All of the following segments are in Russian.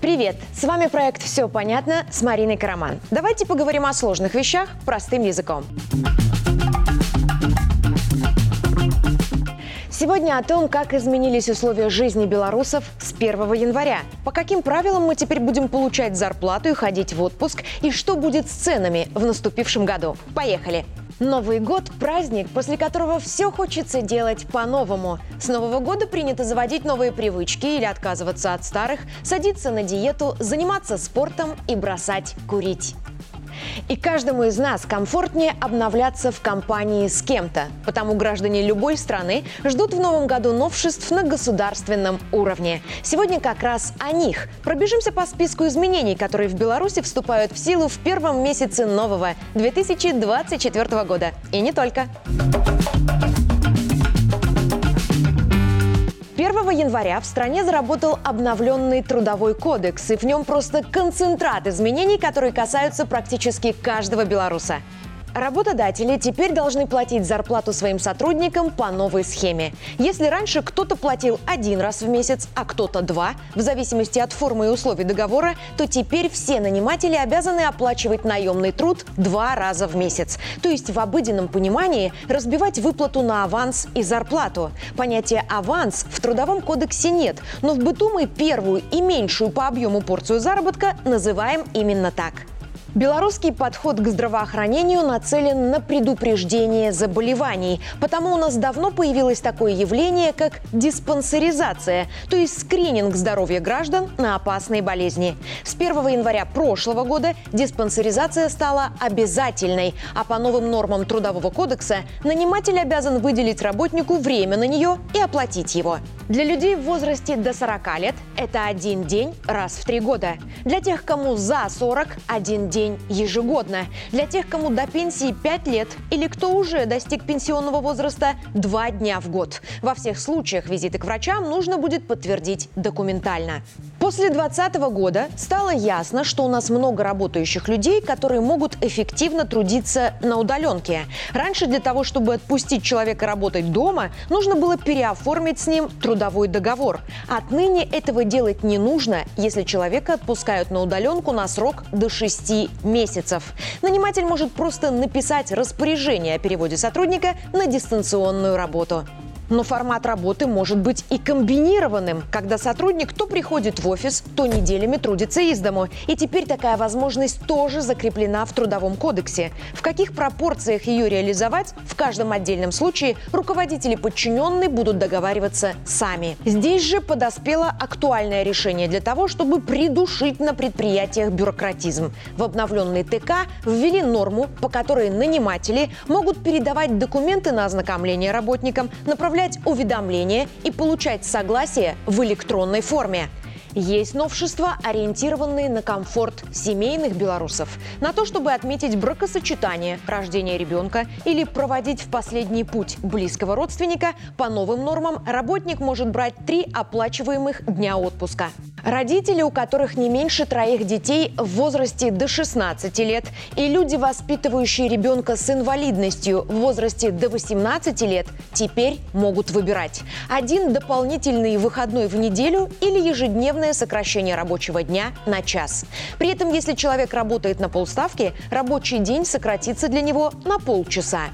Привет! С вами проект «Все понятно» с Мариной Караман. Давайте поговорим о сложных вещах простым языком. Сегодня о том, как изменились условия жизни белорусов с 1 января, по каким правилам мы теперь будем получать зарплату и ходить в отпуск, и что будет с ценами в наступившем году. Поехали! Новый год – праздник, после которого все хочется делать по-новому. С Нового года принято заводить новые привычки или отказываться от старых, садиться на диету, заниматься спортом и бросать курить. И каждому из нас комфортнее обновляться в компании с кем-то. Потому граждане любой страны ждут в новом году новшеств на государственном уровне. Сегодня как раз о них. Пробежимся по списку изменений, которые в Беларуси вступают в силу в первом месяце нового 2024 года. И не только. 1 января в стране заработал обновленный трудовой кодекс, и в нем просто концентрат изменений, которые касаются практически каждого белоруса. Работодатели теперь должны платить зарплату своим сотрудникам по новой схеме. Если раньше кто-то платил один раз в месяц, а кто-то два, в зависимости от формы и условий договора, то теперь все наниматели обязаны оплачивать наемный труд два раза в месяц. То есть в обыденном понимании разбивать выплату на аванс и зарплату. Понятия «аванс» в Трудовом кодексе нет, но в быту мы первую и меньшую по объему порцию заработка называем именно так – Белорусский подход к здравоохранению нацелен на предупреждение заболеваний. Потому у нас давно появилось такое явление, как диспансеризация, то есть скрининг здоровья граждан на опасные болезни. С 1 января прошлого года диспансеризация стала обязательной, а по новым нормам Трудового кодекса наниматель обязан выделить работнику время на нее и оплатить его. Для людей в возрасте до 40 лет это один день раз в три года. Для тех, кому за 40 – один день день ежегодно. Для тех, кому до пенсии 5 лет или кто уже достиг пенсионного возраста 2 дня в год. Во всех случаях визиты к врачам нужно будет подтвердить документально. После 2020 года стало ясно, что у нас много работающих людей, которые могут эффективно трудиться на удаленке. Раньше для того, чтобы отпустить человека работать дома, нужно было переоформить с ним трудовой договор. Отныне этого делать не нужно, если человека отпускают на удаленку на срок до 6 месяцев. Наниматель может просто написать распоряжение о переводе сотрудника на дистанционную работу. Но формат работы может быть и комбинированным, когда сотрудник то приходит в офис, то неделями трудится из дому. И теперь такая возможность тоже закреплена в Трудовом кодексе. В каких пропорциях ее реализовать, в каждом отдельном случае руководители подчиненные будут договариваться сами. Здесь же подоспело актуальное решение для того, чтобы придушить на предприятиях бюрократизм. В обновленный ТК ввели норму, по которой наниматели могут передавать документы на ознакомление работникам, направлять отправлять уведомления и получать согласие в электронной форме. Есть новшества, ориентированные на комфорт семейных белорусов, на то, чтобы отметить бракосочетание, рождение ребенка или проводить в последний путь близкого родственника, по новым нормам работник может брать три оплачиваемых дня отпуска. Родители, у которых не меньше троих детей в возрасте до 16 лет, и люди, воспитывающие ребенка с инвалидностью в возрасте до 18 лет, теперь могут выбирать один дополнительный выходной в неделю или ежедневное сокращение рабочего дня на час. При этом, если человек работает на полставки, рабочий день сократится для него на полчаса.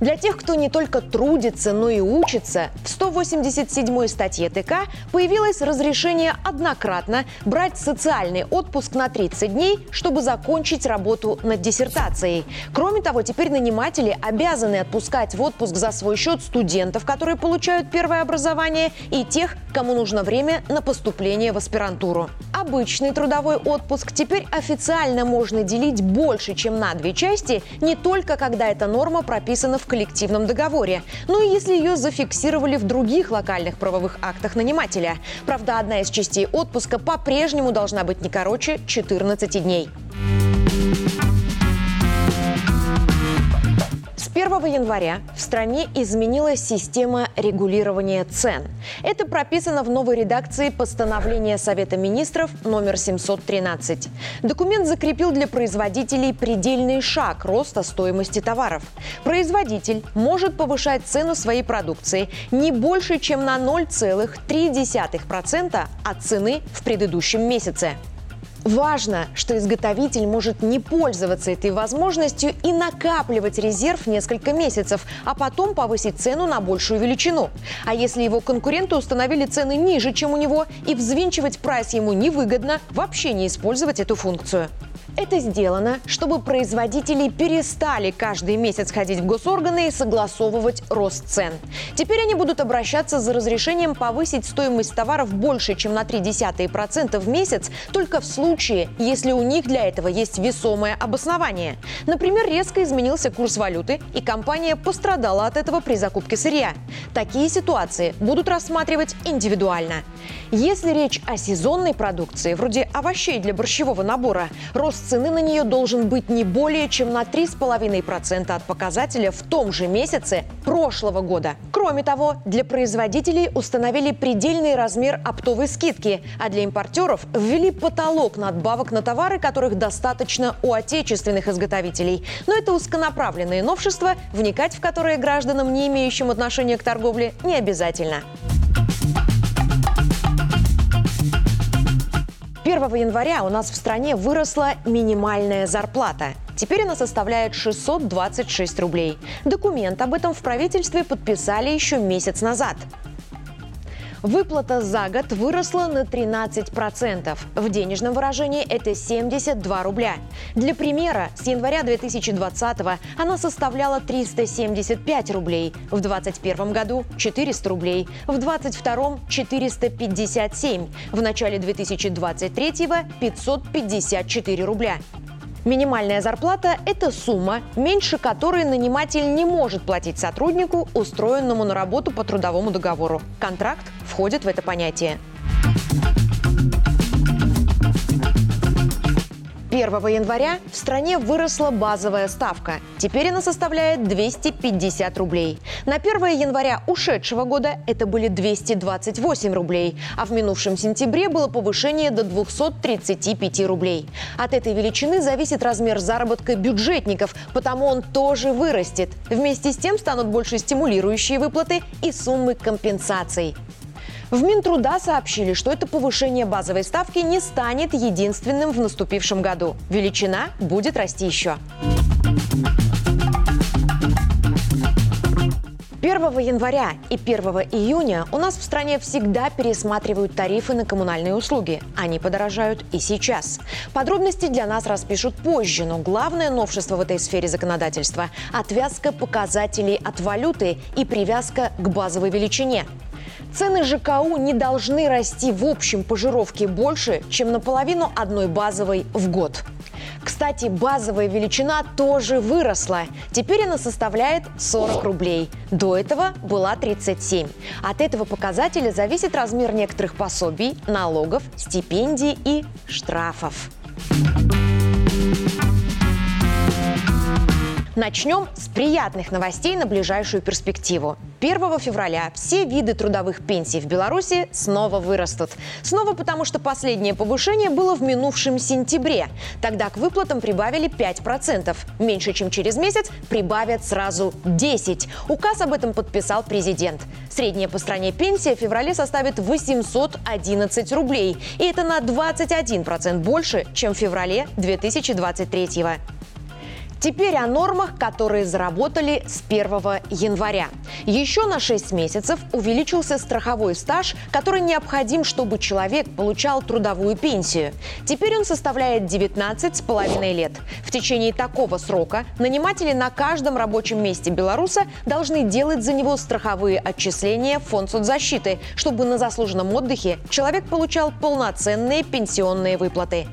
Для тех, кто не только трудится, но и учится, в 187 статье ТК появилось разрешение однократно брать социальный отпуск на 30 дней, чтобы закончить работу над диссертацией. Кроме того, теперь наниматели обязаны отпускать в отпуск за свой счет студентов, которые получают первое образование, и тех, кому нужно время на поступление в аспирантуру. Обычный трудовой отпуск теперь официально можно делить больше, чем на две части, не только когда эта норма прописана в коллективном договоре, но и если ее зафиксировали в других локальных правовых актах нанимателя. Правда, одна из частей отпуска по-прежнему должна быть не короче 14 дней. 1 1 января в стране изменилась система регулирования цен. Это прописано в новой редакции постановления Совета министров номер 713. Документ закрепил для производителей предельный шаг роста стоимости товаров. Производитель может повышать цену своей продукции не больше, чем на 0,3% от цены в предыдущем месяце. Важно, что изготовитель может не пользоваться этой возможностью и накапливать резерв несколько месяцев, а потом повысить цену на большую величину. А если его конкуренты установили цены ниже, чем у него, и взвинчивать прайс ему невыгодно, вообще не использовать эту функцию. Это сделано, чтобы производители перестали каждый месяц ходить в госорганы и согласовывать рост цен. Теперь они будут обращаться за разрешением повысить стоимость товаров больше, чем на 0,3% в месяц, только в случае, если у них для этого есть весомое обоснование. Например, резко изменился курс валюты, и компания пострадала от этого при закупке сырья. Такие ситуации будут рассматривать индивидуально. Если речь о сезонной продукции, вроде овощей для борщевого набора, рост цены на нее должен быть не более чем на 3,5% от показателя в том же месяце прошлого года. Кроме того, для производителей установили предельный размер оптовой скидки, а для импортеров ввели потолок надбавок на товары, которых достаточно у отечественных изготовителей. Но это узконаправленные новшества, вникать в которые гражданам, не имеющим отношения к торговле, не обязательно. 1 января у нас в стране выросла минимальная зарплата. Теперь она составляет 626 рублей. Документ об этом в правительстве подписали еще месяц назад. Выплата за год выросла на 13%. В денежном выражении это 72 рубля. Для примера, с января 2020 она составляла 375 рублей, в 2021 году 400 рублей, в 2022 457, в начале 2023 554 рубля. Минимальная зарплата – это сумма, меньше которой наниматель не может платить сотруднику, устроенному на работу по трудовому договору. Контракт входит в это понятие. 1 января в стране выросла базовая ставка. Теперь она составляет 250 рублей. На 1 января ушедшего года это были 228 рублей, а в минувшем сентябре было повышение до 235 рублей. От этой величины зависит размер заработка бюджетников, потому он тоже вырастет. Вместе с тем станут больше стимулирующие выплаты и суммы компенсаций. В Минтруда сообщили, что это повышение базовой ставки не станет единственным в наступившем году. Величина будет расти еще. 1 января и 1 июня у нас в стране всегда пересматривают тарифы на коммунальные услуги. Они подорожают и сейчас. Подробности для нас распишут позже, но главное новшество в этой сфере законодательства – отвязка показателей от валюты и привязка к базовой величине. Цены ЖКУ не должны расти в общем по жировке больше, чем наполовину одной базовой в год. Кстати, базовая величина тоже выросла. Теперь она составляет 40 рублей. До этого была 37. От этого показателя зависит размер некоторых пособий, налогов, стипендий и штрафов. Начнем с приятных новостей на ближайшую перспективу. 1 февраля все виды трудовых пенсий в Беларуси снова вырастут. Снова потому, что последнее повышение было в минувшем сентябре. Тогда к выплатам прибавили 5%. Меньше чем через месяц прибавят сразу 10%. Указ об этом подписал президент. Средняя по стране пенсия в феврале составит 811 рублей. И это на 21% больше, чем в феврале 2023 года. Теперь о нормах, которые заработали с 1 января. Еще на 6 месяцев увеличился страховой стаж, который необходим, чтобы человек получал трудовую пенсию. Теперь он составляет 19,5 лет. В течение такого срока наниматели на каждом рабочем месте белоруса должны делать за него страховые отчисления в фонд соцзащиты, чтобы на заслуженном отдыхе человек получал полноценные пенсионные выплаты.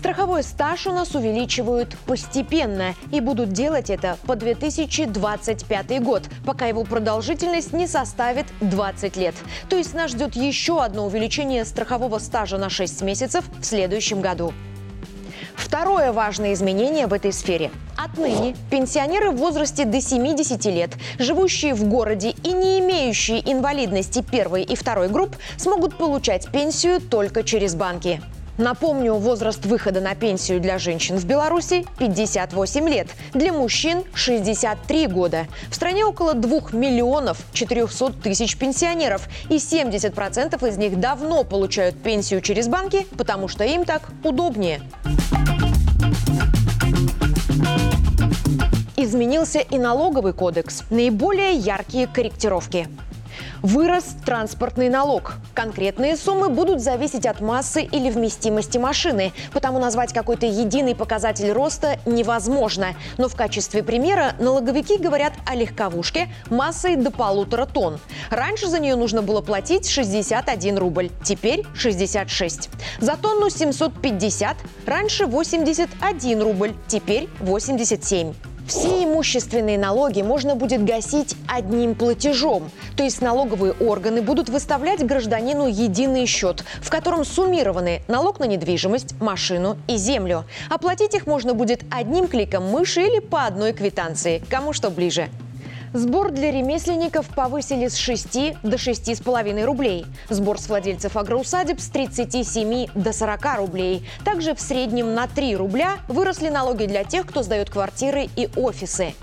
Страховой стаж у нас увеличивают постепенно и будут делать это по 2025 год, пока его продолжительность не составит 20 лет. То есть нас ждет еще одно увеличение страхового стажа на 6 месяцев в следующем году. Второе важное изменение в этой сфере. Отныне пенсионеры в возрасте до 70 лет, живущие в городе и не имеющие инвалидности первой и второй групп, смогут получать пенсию только через банки. Напомню, возраст выхода на пенсию для женщин в Беларуси 58 лет, для мужчин 63 года. В стране около 2 миллионов 400 тысяч пенсионеров, и 70% из них давно получают пенсию через банки, потому что им так удобнее. Изменился и налоговый кодекс. Наиболее яркие корректировки. Вырос транспортный налог. Конкретные суммы будут зависеть от массы или вместимости машины, потому назвать какой-то единый показатель роста невозможно. Но в качестве примера налоговики говорят о легковушке массой до полутора тонн. Раньше за нее нужно было платить 61 рубль, теперь 66. За тонну 750, раньше 81 рубль, теперь 87. Все имущественные налоги можно будет гасить одним платежом. То есть налоговые органы будут выставлять гражданину единый счет, в котором суммированы налог на недвижимость, машину и землю. Оплатить их можно будет одним кликом мыши или по одной квитанции, кому что ближе. Сбор для ремесленников повысили с 6 до 6,5 рублей. Сбор с владельцев агроусадеб с 37 до 40 рублей. Также в среднем на 3 рубля выросли налоги для тех, кто сдает квартиры и офисы.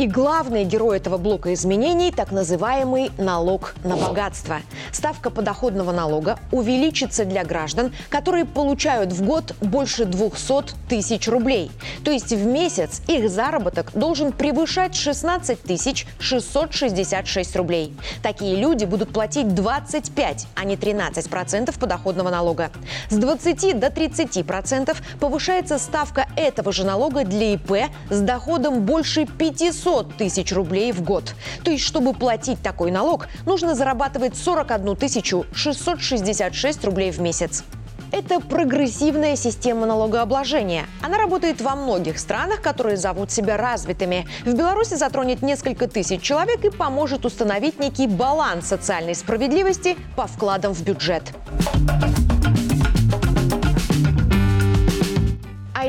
И главный герой этого блока изменений – так называемый налог на богатство. Ставка подоходного налога увеличится для граждан, которые получают в год больше 200 тысяч рублей. То есть в месяц их заработок должен превышать 16 тысяч 666 рублей. Такие люди будут платить 25, а не 13 процентов подоходного налога. С 20 до 30 процентов повышается ставка этого же налога для ИП с доходом больше 500 500 тысяч рублей в год. То есть, чтобы платить такой налог, нужно зарабатывать 41 тысячу 666 рублей в месяц. Это прогрессивная система налогообложения. Она работает во многих странах, которые зовут себя развитыми. В Беларуси затронет несколько тысяч человек и поможет установить некий баланс социальной справедливости по вкладам в бюджет.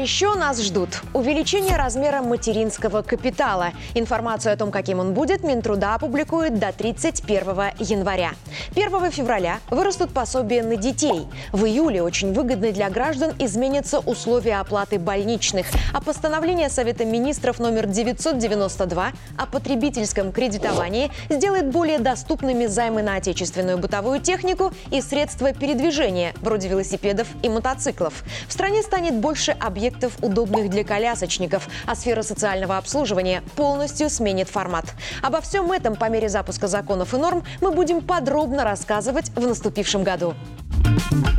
Еще нас ждут увеличение размера материнского капитала. Информацию о том, каким он будет, Минтруда опубликует до 31 января. 1 февраля вырастут пособия на детей. В июле очень выгодно для граждан изменятся условия оплаты больничных. А постановление Совета министров номер 992 о потребительском кредитовании сделает более доступными займы на отечественную бытовую технику и средства передвижения, вроде велосипедов и мотоциклов. В стране станет больше объектов объектов, удобных для колясочников, а сфера социального обслуживания полностью сменит формат. Обо всем этом по мере запуска законов и норм мы будем подробно рассказывать в наступившем году с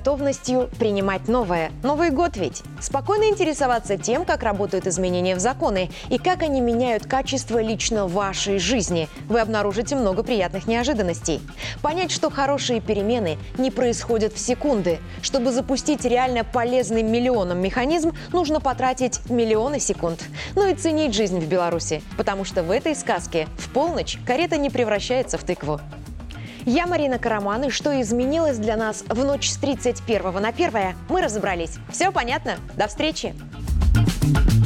готовностью принимать новое. Новый год ведь. Спокойно интересоваться тем, как работают изменения в законы и как они меняют качество лично вашей жизни. Вы обнаружите много приятных неожиданностей. Понять, что хорошие перемены не происходят в секунды. Чтобы запустить реально полезный миллионам механизм, нужно потратить миллионы секунд. Ну и ценить жизнь в Беларуси, потому что в этой сказке в полночь карета не превращается в тыкву. Я Марина Караман, и что изменилось для нас в ночь с 31 на 1, мы разобрались. Все понятно? До встречи! thank you